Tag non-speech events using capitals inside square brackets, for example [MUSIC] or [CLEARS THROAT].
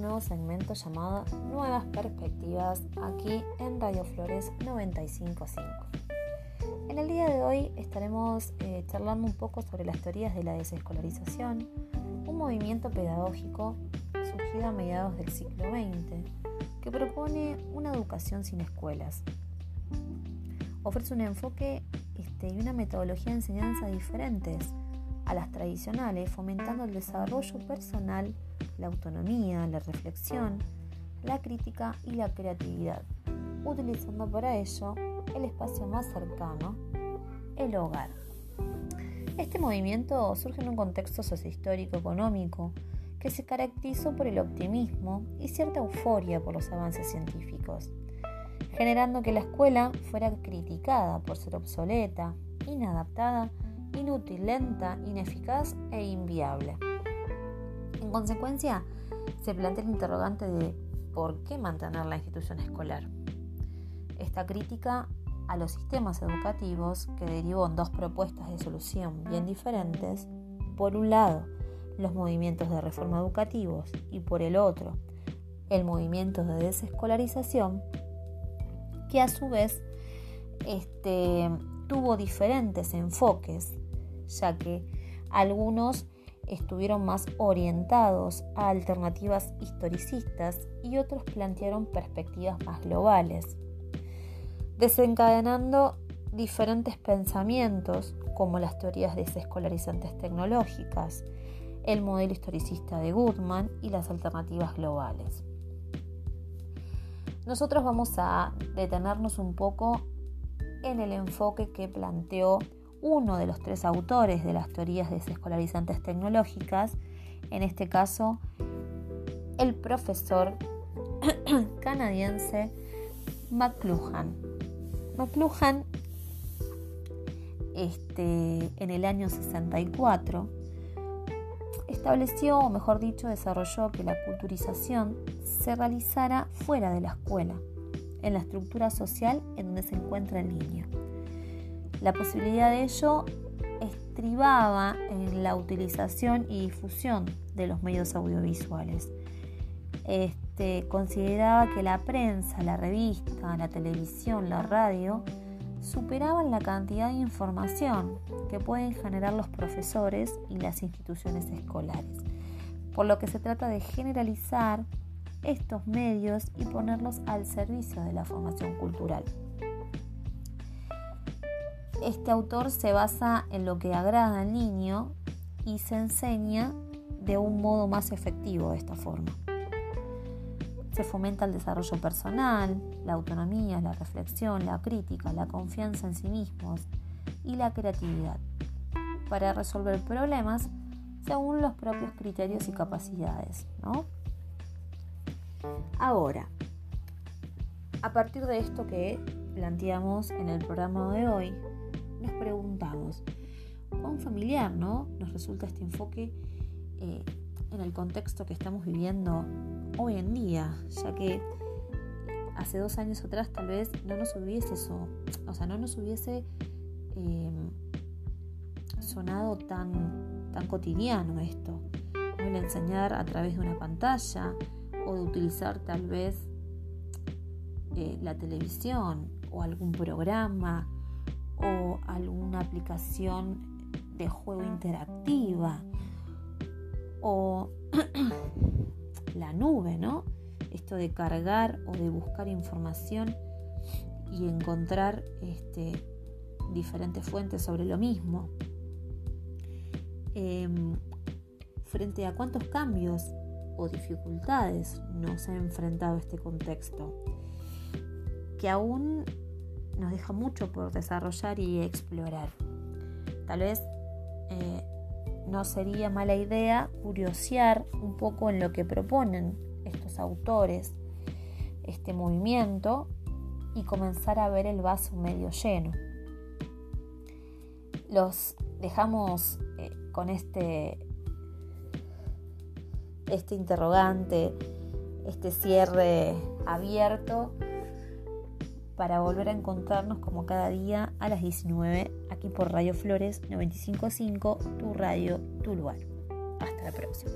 nuevo segmento llamado Nuevas Perspectivas aquí en Radio Flores 955. En el día de hoy estaremos eh, charlando un poco sobre las teorías de la desescolarización, un movimiento pedagógico surgido a mediados del siglo XX que propone una educación sin escuelas. Ofrece un enfoque este, y una metodología de enseñanza diferentes a las tradicionales, fomentando el desarrollo personal, la autonomía, la reflexión, la crítica y la creatividad, utilizando para ello el espacio más cercano, el hogar. Este movimiento surge en un contexto sociohistórico económico que se caracterizó por el optimismo y cierta euforia por los avances científicos, generando que la escuela fuera criticada por ser obsoleta, inadaptada inútil, lenta, ineficaz e inviable. En consecuencia, se plantea el interrogante de ¿por qué mantener la institución escolar? Esta crítica a los sistemas educativos, que derivó en dos propuestas de solución bien diferentes, por un lado, los movimientos de reforma educativos y por el otro, el movimiento de desescolarización, que a su vez este, tuvo diferentes enfoques ya que algunos estuvieron más orientados a alternativas historicistas y otros plantearon perspectivas más globales, desencadenando diferentes pensamientos como las teorías desescolarizantes tecnológicas, el modelo historicista de Goodman y las alternativas globales. Nosotros vamos a detenernos un poco en el enfoque que planteó uno de los tres autores de las teorías desescolarizantes tecnológicas, en este caso el profesor [CLEARS THROAT] canadiense McLuhan. McLuhan este, en el año 64 estableció, o mejor dicho, desarrolló que la culturización se realizara fuera de la escuela, en la estructura social en donde se encuentra el niño. La posibilidad de ello estribaba en la utilización y difusión de los medios audiovisuales. Este, consideraba que la prensa, la revista, la televisión, la radio superaban la cantidad de información que pueden generar los profesores y las instituciones escolares, por lo que se trata de generalizar estos medios y ponerlos al servicio de la formación cultural. Este autor se basa en lo que agrada al niño y se enseña de un modo más efectivo de esta forma. Se fomenta el desarrollo personal, la autonomía, la reflexión, la crítica, la confianza en sí mismos y la creatividad para resolver problemas según los propios criterios y capacidades. Ahora, a partir de esto que planteamos en el programa de hoy, nos preguntamos, ¿cuán familiar ¿no? nos resulta este enfoque eh, en el contexto que estamos viviendo hoy en día? Ya que hace dos años atrás tal vez no nos hubiese eso, o sea, no nos hubiese em, sonado tan, tan cotidiano esto. El enseñar a través de una pantalla o de utilizar tal vez eh, la televisión o algún programa o alguna aplicación de juego interactiva o [CLEARS THROAT] la nube, ¿no? Esto de cargar o de buscar información y encontrar este, diferentes fuentes sobre lo mismo. Em, frente a cuántos cambios o dificultades nos ha enfrentado este contexto, que aún nos deja mucho por desarrollar y explorar. Tal vez eh, no sería mala idea curiosear un poco en lo que proponen estos autores, este movimiento, y comenzar a ver el vaso medio lleno. Los dejamos eh, con este, este interrogante, este cierre abierto para volver a encontrarnos como cada día a las 19 aquí por Radio Flores 955, tu radio, tu lugar. Hasta la próxima.